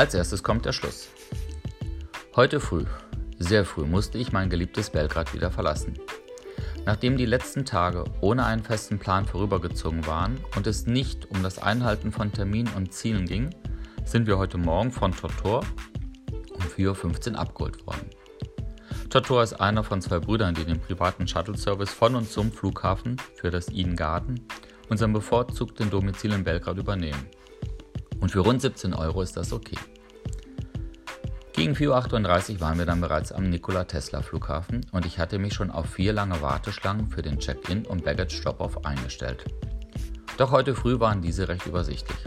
Als erstes kommt der Schluss. Heute früh, sehr früh, musste ich mein geliebtes Belgrad wieder verlassen. Nachdem die letzten Tage ohne einen festen Plan vorübergezogen waren und es nicht um das Einhalten von Terminen und Zielen ging, sind wir heute Morgen von Tortor um 4.15 Uhr abgeholt worden. Tortor ist einer von zwei Brüdern, die den privaten Shuttle-Service von und zum Flughafen für das Eden Garden, unserem bevorzugten Domizil in Belgrad, übernehmen. Und für rund 17 Euro ist das okay. Gegen 4.38 Uhr waren wir dann bereits am Nikola Tesla Flughafen und ich hatte mich schon auf vier lange Warteschlangen für den Check-in und Baggage Drop-off eingestellt. Doch heute früh waren diese recht übersichtlich.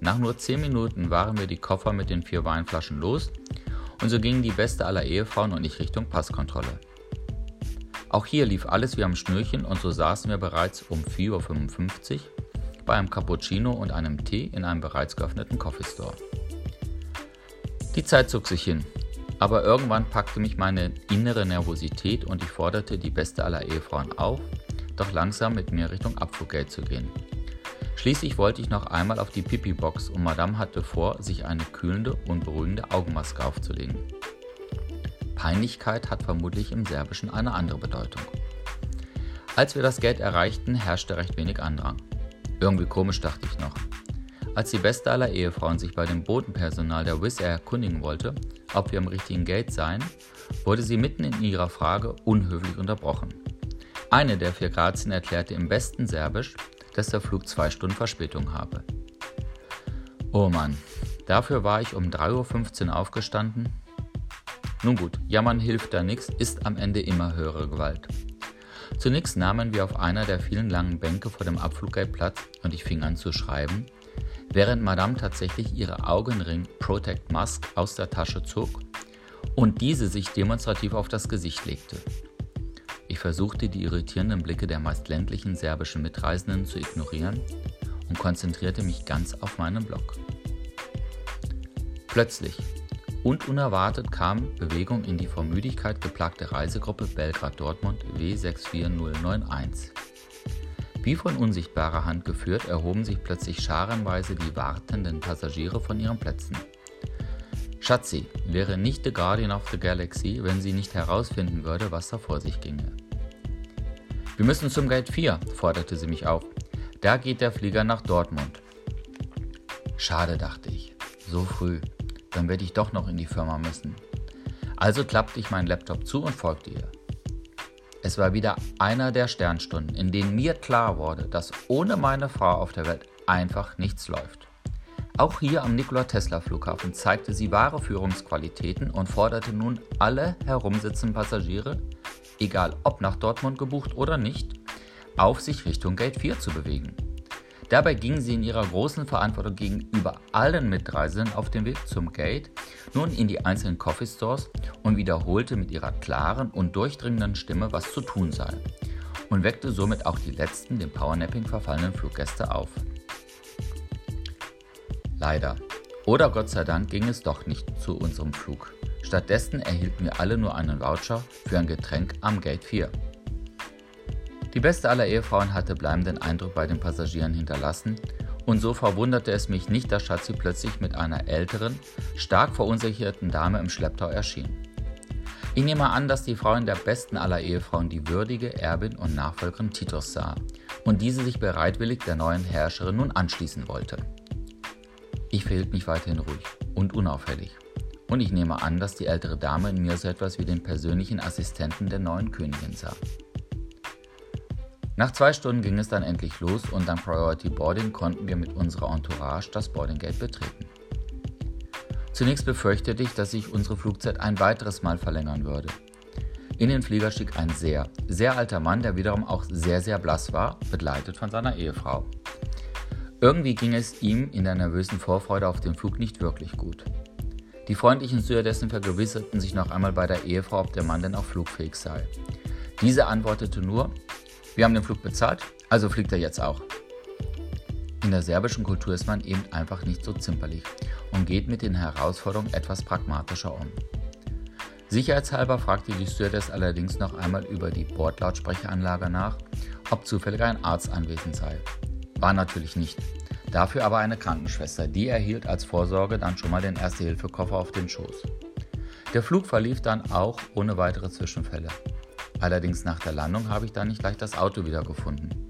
Nach nur 10 Minuten waren wir die Koffer mit den vier Weinflaschen los und so gingen die beste aller Ehefrauen und ich Richtung Passkontrolle. Auch hier lief alles wie am Schnürchen und so saßen wir bereits um 4.55 Uhr bei einem Cappuccino und einem Tee in einem bereits geöffneten Coffee Store. Die Zeit zog sich hin, aber irgendwann packte mich meine innere Nervosität und ich forderte die beste aller Ehefrauen auf, doch langsam mit mir Richtung Abfluggate zu gehen. Schließlich wollte ich noch einmal auf die Pipi-Box und Madame hatte vor, sich eine kühlende und beruhigende Augenmaske aufzulegen. Peinlichkeit hat vermutlich im Serbischen eine andere Bedeutung. Als wir das Gate erreichten, herrschte recht wenig Andrang. Irgendwie komisch dachte ich noch. Als die beste aller Ehefrauen sich bei dem Bodenpersonal der Wizz Air erkundigen wollte, ob wir am richtigen Gate seien, wurde sie mitten in ihrer Frage unhöflich unterbrochen. Eine der vier Grazien erklärte im besten Serbisch, dass der Flug zwei Stunden Verspätung habe. Oh Mann, dafür war ich um 3.15 Uhr aufgestanden. Nun gut, jammern hilft da nichts, ist am Ende immer höhere Gewalt. Zunächst nahmen wir auf einer der vielen langen Bänke vor dem Abfluggate Platz und ich fing an zu schreiben, während Madame tatsächlich ihre Augenring Protect Mask aus der Tasche zog und diese sich demonstrativ auf das Gesicht legte. Ich versuchte die irritierenden Blicke der meist ländlichen serbischen Mitreisenden zu ignorieren und konzentrierte mich ganz auf meinen Block. Plötzlich und unerwartet kam Bewegung in die vor Müdigkeit geplagte Reisegruppe Belgrad-Dortmund W64091. Wie von unsichtbarer Hand geführt, erhoben sich plötzlich scharenweise die wartenden Passagiere von ihren Plätzen. Schatzi wäre nicht The Guardian of the Galaxy, wenn sie nicht herausfinden würde, was da vor sich ginge. Wir müssen zum Gate 4, forderte sie mich auf. Da geht der Flieger nach Dortmund. Schade, dachte ich. So früh. Dann werde ich doch noch in die Firma müssen. Also klappte ich meinen Laptop zu und folgte ihr. Es war wieder einer der Sternstunden, in denen mir klar wurde, dass ohne meine Frau auf der Welt einfach nichts läuft. Auch hier am Nikola Tesla Flughafen zeigte sie wahre Führungsqualitäten und forderte nun alle herumsitzenden Passagiere, egal ob nach Dortmund gebucht oder nicht, auf sich Richtung Gate 4 zu bewegen. Dabei ging sie in ihrer großen Verantwortung gegenüber allen Mitreisenden auf den Weg zum Gate nun in die einzelnen Coffee Stores und wiederholte mit ihrer klaren und durchdringenden Stimme, was zu tun sei und weckte somit auch die letzten dem Powernapping verfallenen Fluggäste auf. Leider. Oder Gott sei Dank ging es doch nicht zu unserem Flug. Stattdessen erhielten wir alle nur einen Voucher für ein Getränk am Gate 4. Die beste aller Ehefrauen hatte bleibenden Eindruck bei den Passagieren hinterlassen und so verwunderte es mich nicht, dass Schatzi plötzlich mit einer älteren, stark verunsicherten Dame im Schlepptau erschien. Ich nehme an, dass die Frau in der besten aller Ehefrauen die würdige Erbin und Nachfolgerin Titus sah und diese sich bereitwillig der neuen Herrscherin nun anschließen wollte. Ich verhielt mich weiterhin ruhig und unauffällig. Und ich nehme an, dass die ältere Dame in mir so etwas wie den persönlichen Assistenten der neuen Königin sah. Nach zwei Stunden ging es dann endlich los und dank Priority Boarding konnten wir mit unserer Entourage das Boarding Gate betreten. Zunächst befürchtete ich, dass sich unsere Flugzeit ein weiteres Mal verlängern würde. In den Flieger stieg ein sehr, sehr alter Mann, der wiederum auch sehr, sehr blass war, begleitet von seiner Ehefrau. Irgendwie ging es ihm in der nervösen Vorfreude auf den Flug nicht wirklich gut. Die freundlichen Stewardessen vergewisserten sich noch einmal bei der Ehefrau, ob der Mann denn auch flugfähig sei. Diese antwortete nur, wir haben den Flug bezahlt, also fliegt er jetzt auch. In der serbischen Kultur ist man eben einfach nicht so zimperlich und geht mit den Herausforderungen etwas pragmatischer um. Sicherheitshalber fragte die Stewardess allerdings noch einmal über die Bordlautsprecheranlage nach, ob zufällig ein Arzt anwesend sei. War natürlich nicht. Dafür aber eine Krankenschwester, die erhielt als Vorsorge dann schon mal den Erste-Hilfe-Koffer auf den Schoß. Der Flug verlief dann auch ohne weitere Zwischenfälle. Allerdings nach der Landung habe ich dann nicht gleich das Auto wiedergefunden.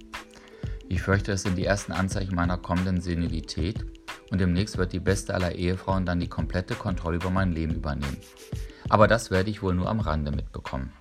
Ich fürchte, es sind die ersten Anzeichen meiner kommenden Senilität und demnächst wird die beste aller Ehefrauen dann die komplette Kontrolle über mein Leben übernehmen. Aber das werde ich wohl nur am Rande mitbekommen.